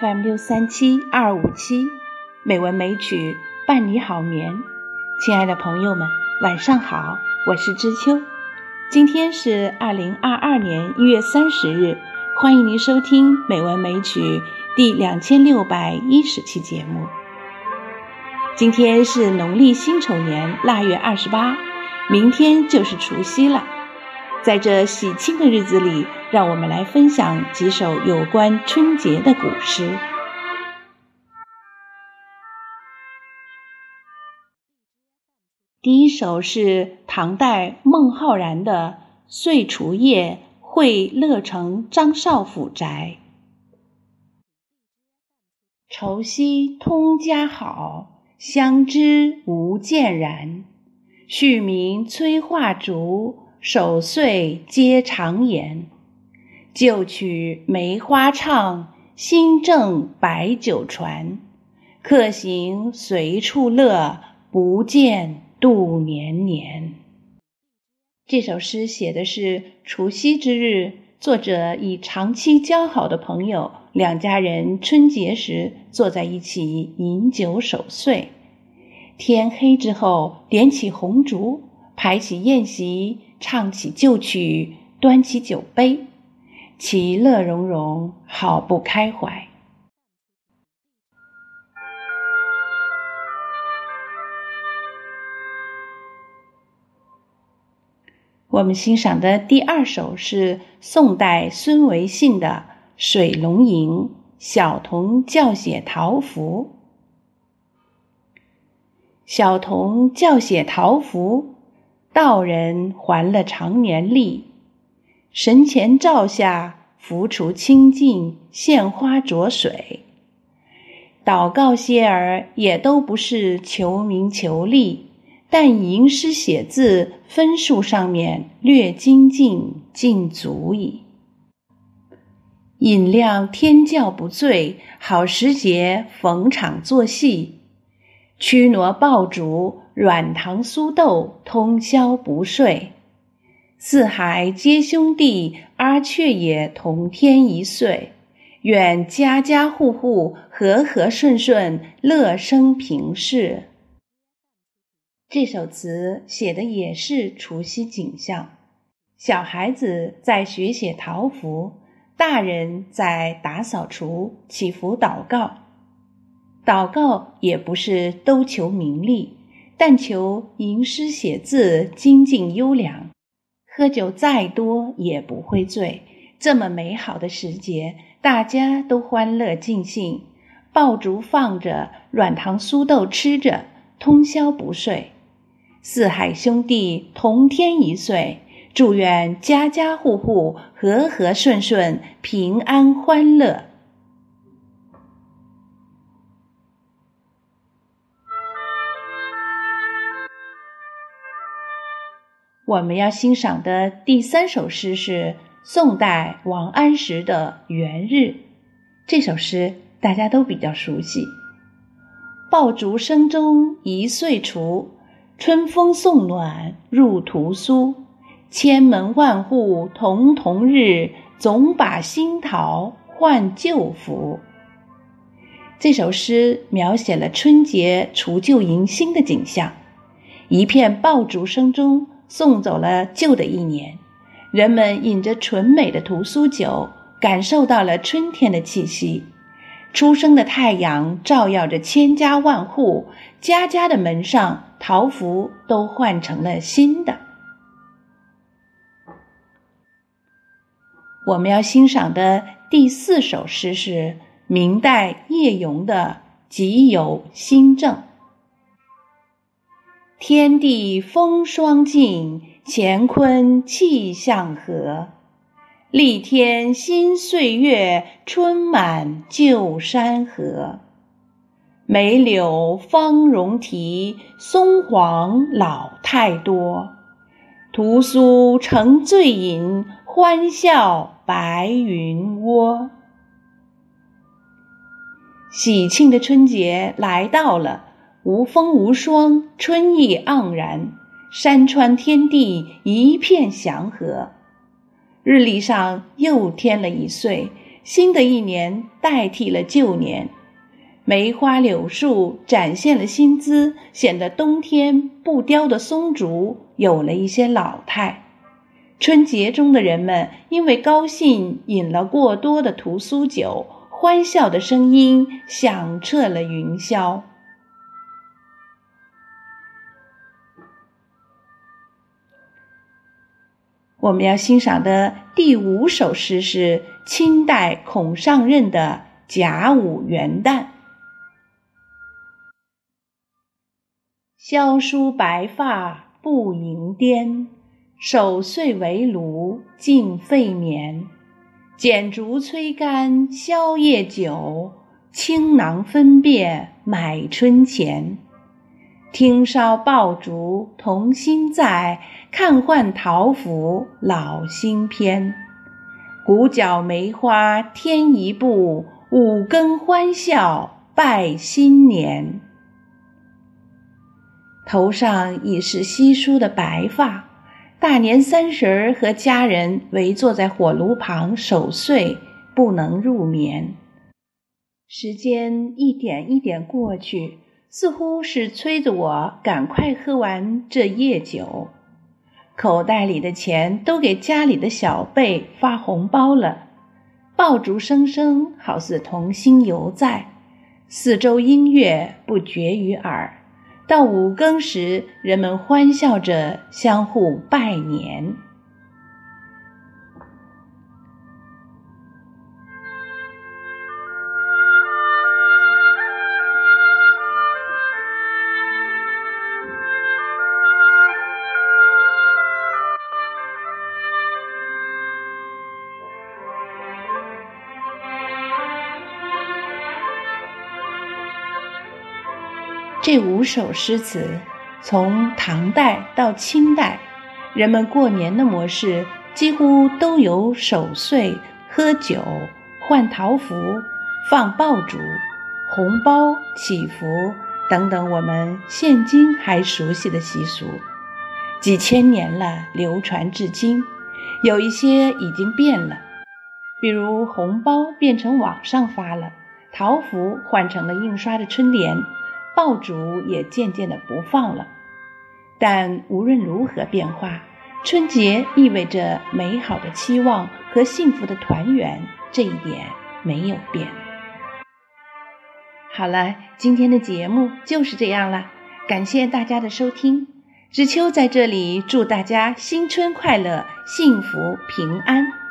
FM 六三七二五七，美文美曲伴你好眠。亲爱的朋友们，晚上好，我是知秋。今天是二零二二年一月三十日，欢迎您收听《美文美曲》第两千六百一十期节目。今天是农历辛丑年腊月二十八，明天就是除夕了。在这喜庆的日子里，让我们来分享几首有关春节的古诗。第一首是唐代孟浩然的《岁除夜会乐城张少府宅》：除夕通家好，相知无间然。续明催化烛。守岁皆常言，旧曲梅花唱，新正白酒传。客行随处乐，不见度年年。这首诗写的是除夕之日，作者以长期交好的朋友两家人春节时坐在一起饮酒守岁。天黑之后，点起红烛，排起宴席。唱起旧曲，端起酒杯，其乐融融，好不开怀。我们欣赏的第二首是宋代孙维信的《水龙吟·小童教写桃符》。小童教写桃符。道人还了长年历，神前照下，浮除清净，献花着水。祷告些儿也都不是求名求利，但吟诗写字分数上面略精进，尽足矣。饮量天教不醉，好时节逢场作戏，驱挪爆竹。软糖酥豆，通宵不睡。四海皆兄弟，阿却也同天一岁。愿家家户户和和顺顺，乐生平世。这首词写的也是除夕景象，小孩子在学写桃符，大人在打扫除、祈福祷告。祷告也不是都求名利。但求吟诗写字精进优良，喝酒再多也不会醉。这么美好的时节，大家都欢乐尽兴，爆竹放着，软糖酥豆吃着，通宵不睡。四海兄弟同天一岁，祝愿家家户户和和顺顺，平安欢乐。我们要欣赏的第三首诗是宋代王安石的《元日》。这首诗大家都比较熟悉：“爆竹声中一岁除，春风送暖入屠苏。千门万户曈曈日，总把新桃换旧符。”这首诗描写了春节除旧迎新的景象，一片爆竹声中。送走了旧的一年，人们饮着醇美的屠苏酒，感受到了春天的气息。初升的太阳照耀着千家万户，家家的门上桃符都换成了新的。我们要欣赏的第四首诗是明代叶咏的《己酉新政》。天地风霜尽，乾坤气象和。历天新岁月，春满旧山河。梅柳芳容啼，松黄老态多。屠苏成醉饮，欢笑白云窝。喜庆的春节来到了。无风无霜，春意盎然。山川天地一片祥和。日历上又添了一岁，新的一年代替了旧年。梅花柳树展现了新姿，显得冬天不凋的松竹有了一些老态。春节中的人们因为高兴饮了过多的屠苏酒，欢笑的声音响彻了云霄。我们要欣赏的第五首诗是清代孔尚任的《甲午元旦》。萧疏白发不盈颠，守岁围炉尽沸绵。剪烛催干宵夜酒，倾囊分别买春钱。听烧爆竹童心在，看换桃符老心偏。鼓角梅花添一步，五更欢笑拜新年。头上已是稀疏的白发，大年三十儿和家人围坐在火炉旁守岁，不能入眠。时间一点一点过去，似乎是催着我赶快喝完这夜酒。口袋里的钱都给家里的小辈发红包了，爆竹声声好似童心犹在，四周音乐不绝于耳。到五更时，人们欢笑着相互拜年。这五首诗词，从唐代到清代，人们过年的模式几乎都有守岁、喝酒、换桃符、放爆竹、红包、祈福等等我们现今还熟悉的习俗，几千年了，流传至今。有一些已经变了，比如红包变成网上发了，桃符换成了印刷的春联。爆竹也渐渐的不放了，但无论如何变化，春节意味着美好的期望和幸福的团圆，这一点没有变。好了，今天的节目就是这样了，感谢大家的收听。知秋在这里祝大家新春快乐，幸福平安。